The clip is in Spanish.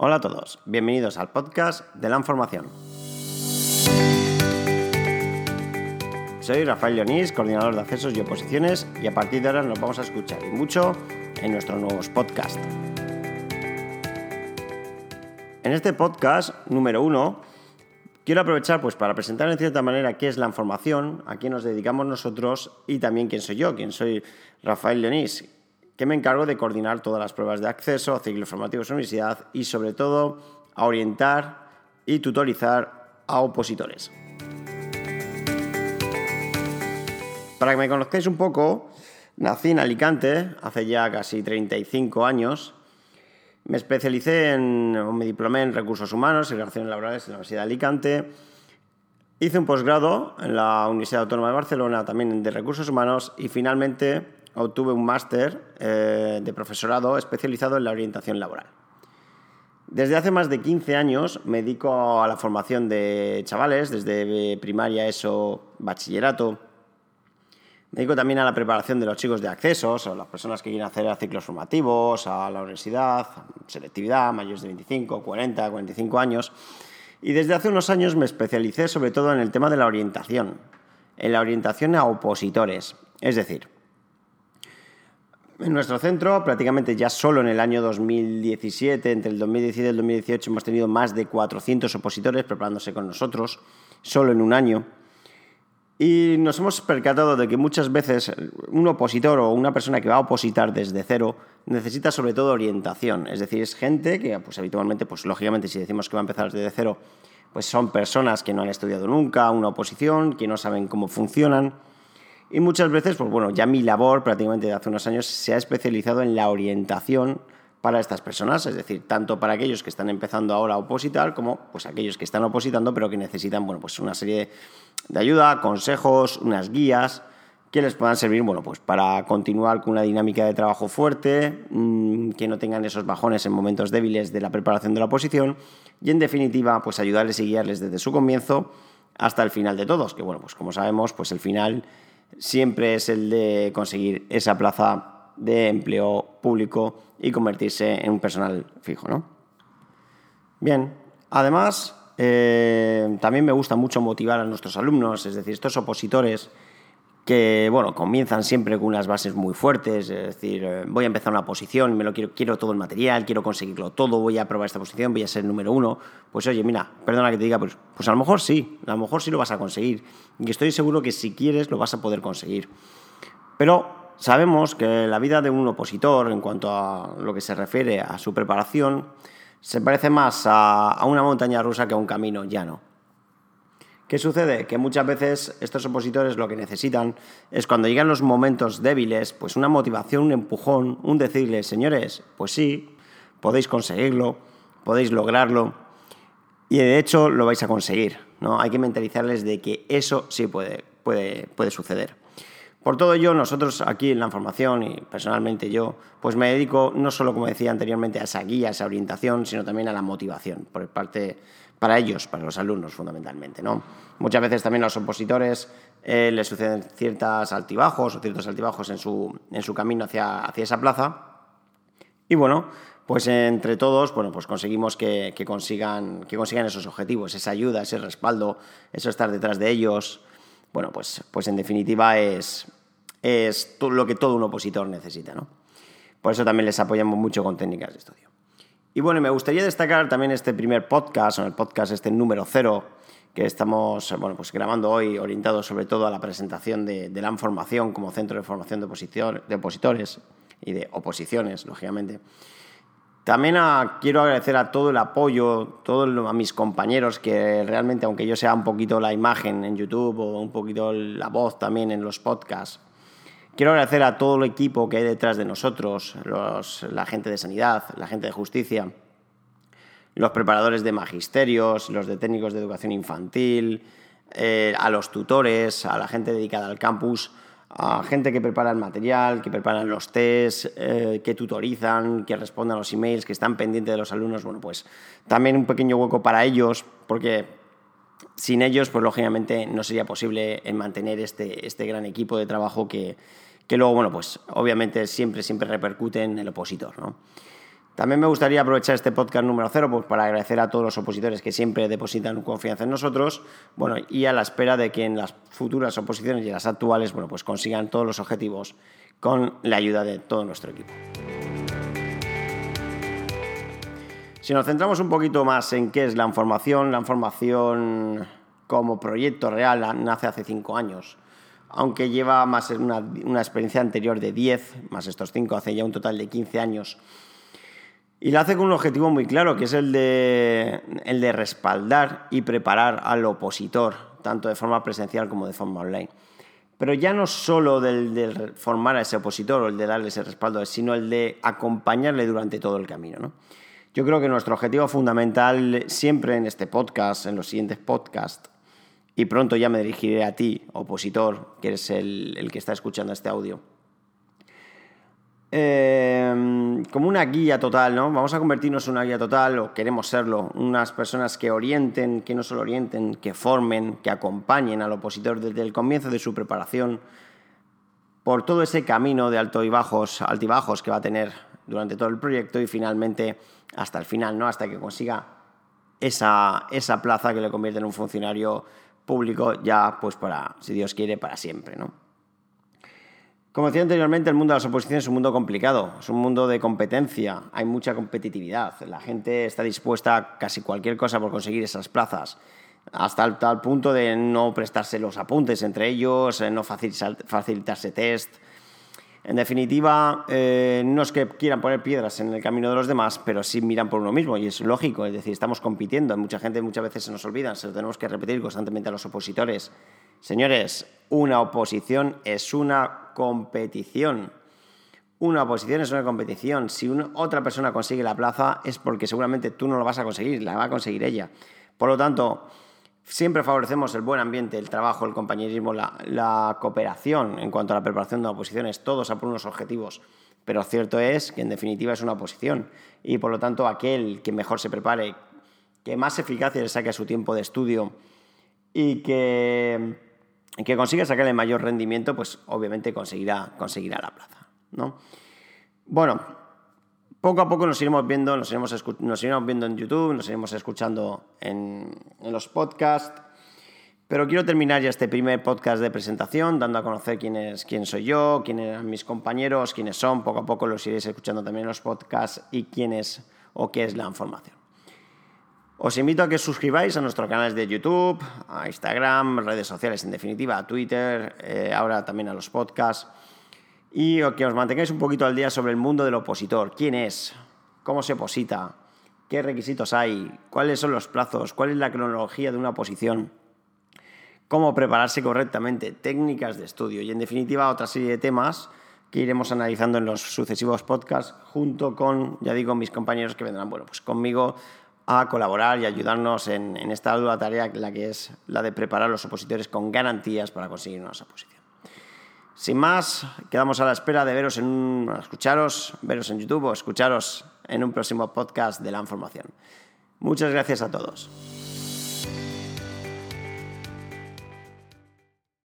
Hola a todos, bienvenidos al podcast de la información. Soy Rafael Leonís, coordinador de accesos y oposiciones, y a partir de ahora nos vamos a escuchar y mucho en nuestros nuevos podcasts. En este podcast número uno, quiero aprovechar pues, para presentar en cierta manera qué es la información, a qué nos dedicamos nosotros y también quién soy yo, quién soy Rafael Leonís, que me encargo de coordinar todas las pruebas de acceso a ciclos formativos de universidad y sobre todo a orientar y tutorizar a opositores. Para que me conozcáis un poco, nací en Alicante hace ya casi 35 años. Me especialicé en, me diplomé en recursos humanos y relaciones laborales en la Universidad de Alicante. Hice un posgrado en la Universidad Autónoma de Barcelona también de recursos humanos y finalmente obtuve un máster eh, de profesorado especializado en la orientación laboral. Desde hace más de 15 años me dedico a la formación de chavales, desde primaria, eso, bachillerato. Me dedico también a la preparación de los chicos de accesos, o las personas que quieren hacer ciclos formativos, a la universidad, selectividad, mayores de 25, 40, 45 años. Y desde hace unos años me especialicé sobre todo en el tema de la orientación, en la orientación a opositores. Es decir, en nuestro centro, prácticamente ya solo en el año 2017, entre el 2017 y el 2018, hemos tenido más de 400 opositores preparándose con nosotros, solo en un año. Y nos hemos percatado de que muchas veces un opositor o una persona que va a opositar desde cero necesita sobre todo orientación. Es decir, es gente que pues, habitualmente, pues lógicamente si decimos que va a empezar desde cero, pues son personas que no han estudiado nunca una oposición, que no saben cómo funcionan y muchas veces, pues bueno, ya mi labor prácticamente de hace unos años se ha especializado en la orientación para estas personas, es decir, tanto para aquellos que están empezando ahora a opositar como pues aquellos que están opositando pero que necesitan, bueno, pues una serie de ayuda, consejos, unas guías que les puedan servir, bueno, pues para continuar con una dinámica de trabajo fuerte, mm, que no tengan esos bajones en momentos débiles de la preparación de la oposición y en definitiva, pues ayudarles y guiarles desde su comienzo hasta el final de todos, que bueno, pues como sabemos, pues el final siempre es el de conseguir esa plaza de empleo público y convertirse en un personal fijo. ¿no? Bien, además, eh, también me gusta mucho motivar a nuestros alumnos, es decir, estos opositores que bueno, comienzan siempre con unas bases muy fuertes, es decir, eh, voy a empezar una posición, me lo quiero, quiero todo el material, quiero conseguirlo todo, voy a probar esta posición, voy a ser número uno. Pues oye, mira, perdona que te diga, pues, pues a lo mejor sí, a lo mejor sí lo vas a conseguir. Y estoy seguro que si quieres lo vas a poder conseguir. Pero sabemos que la vida de un opositor, en cuanto a lo que se refiere a su preparación, se parece más a, a una montaña rusa que a un camino llano. ¿Qué sucede? Que muchas veces estos opositores lo que necesitan es cuando llegan los momentos débiles, pues una motivación, un empujón, un decirles, señores, pues sí, podéis conseguirlo, podéis lograrlo y de hecho lo vais a conseguir. ¿no? Hay que mentalizarles de que eso sí puede, puede, puede suceder. Por todo ello, nosotros aquí en la formación y personalmente yo, pues me dedico no solo, como decía anteriormente, a esa guía, a esa orientación, sino también a la motivación por parte para ellos, para los alumnos fundamentalmente. ¿no? Muchas veces también a los opositores eh, les suceden ciertos altibajos o ciertos altibajos en su, en su camino hacia, hacia esa plaza. Y bueno, pues entre todos, bueno, pues conseguimos que, consigan, que consigan esos objetivos, esa ayuda, ese respaldo, eso estar detrás de ellos. Bueno, pues, pues en definitiva es, es lo que todo un opositor necesita, ¿no? Por eso también les apoyamos mucho con técnicas de estudio. Y bueno, me gustaría destacar también este primer podcast, o el podcast este número cero, que estamos bueno, pues grabando hoy, orientado sobre todo a la presentación de, la Formación como centro de formación de, opositores y de oposiciones, lógicamente. También quiero agradecer a todo el apoyo, todo a mis compañeros que realmente, aunque yo sea un poquito la imagen en YouTube o un poquito la voz también en los podcasts, Quiero agradecer a todo el equipo que hay detrás de nosotros, la gente de sanidad, la gente de justicia, los preparadores de magisterios, los de técnicos de educación infantil, eh, a los tutores, a la gente dedicada al campus, a gente que prepara el material, que preparan los test, eh, que tutorizan, que responden a los emails, que están pendientes de los alumnos. Bueno, pues también un pequeño hueco para ellos, porque sin ellos, pues lógicamente no sería posible mantener este, este gran equipo de trabajo que, que luego, bueno, pues obviamente siempre, siempre repercute en el opositor, ¿no? También me gustaría aprovechar este podcast número cero pues, para agradecer a todos los opositores que siempre depositan confianza en nosotros, bueno, y a la espera de que en las futuras oposiciones y las actuales, bueno, pues consigan todos los objetivos con la ayuda de todo nuestro equipo. Si nos centramos un poquito más en qué es la información, la información como proyecto real nace hace cinco años, aunque lleva más una, una experiencia anterior de 10, más estos cinco, hace ya un total de 15 años. Y la hace con un objetivo muy claro, que es el de, el de respaldar y preparar al opositor, tanto de forma presencial como de forma online. Pero ya no solo del de formar a ese opositor o el de darle ese respaldo, sino el de acompañarle durante todo el camino. ¿no? Yo creo que nuestro objetivo fundamental siempre en este podcast, en los siguientes podcasts, y pronto ya me dirigiré a ti, opositor, que eres el, que está escuchando este audio, em, como una guía total, ¿no? Vamos a convertirnos en una guía total, o queremos serlo, unas personas que orienten, que no solo orienten, que formen, que acompañen al opositor desde el comienzo de su preparación por todo ese camino de alto y bajos, altibajos que va a tener durante todo el proyecto y finalmente hasta el final, ¿no? hasta que consiga esa, esa plaza que le convierte en un funcionario público ya, pues para, si Dios quiere, para siempre. ¿no? Como decía anteriormente, el mundo de las oposiciones es un mundo complicado, es un mundo de competencia, hay mucha competitividad, la gente está dispuesta a casi cualquier cosa por conseguir esas plazas, hasta el tal punto de no prestarse los apuntes entre ellos, no facilitarse test, en definitiva, eh, no es que quieran poner piedras en el camino de los demás, pero sí miran por uno mismo y es lógico, es decir, estamos compitiendo. Mucha gente muchas veces se nos olvida, se lo tenemos que repetir constantemente a los opositores. Señores, una oposición es una competición. Una oposición es una competición. Si otra persona consigue la plaza es porque seguramente tú no lo vas a conseguir, la va a conseguir ella. Por lo tanto, Siempre favorecemos el buen ambiente, el trabajo, el compañerismo, la, cooperación en cuanto a la preparación de oposiciones, todos a por unos objetivos. Pero cierto es que en definitiva es una oposición y por lo tanto aquel que mejor se prepare, que más eficacia le saque su tiempo de estudio y que, que consiga sacar el mayor rendimiento, pues obviamente conseguirá, conseguirá la plaza. ¿no? Bueno, poco a poco nos iremos viendo, nos iremos, nos iremos viendo en YouTube, nos iremos escuchando en, los podcasts. Pero quiero terminar ya este primer podcast de presentación, dando a conocer quién, es, quién soy yo, quiénes eran mis compañeros, quiénes son. Poco a poco los iréis escuchando también en los podcasts y quién es o qué es la información. Os invito a que suscribáis a nuestros canales de YouTube, a Instagram, redes sociales en definitiva, a Twitter, eh, ahora también a los podcasts y que os mantengáis un poquito al día sobre el mundo del opositor. ¿Quién es? ¿Cómo se oposita? ¿Qué requisitos hay? ¿Cuáles son los plazos? ¿Cuál es la cronología de una oposición? ¿Cómo prepararse correctamente? Técnicas de estudio y en definitiva otra serie de temas que iremos analizando en los sucesivos podcasts junto con, ya digo, mis compañeros que vendrán, bueno, pues conmigo a colaborar y ayudarnos en, esta dura tarea, la que es la de preparar los opositores con garantías para conseguir una oposición. Sin más, quedamos a la espera de veros en escucharos, veros en YouTube o escucharos en un próximo podcast de la información. Muchas gracias a todos.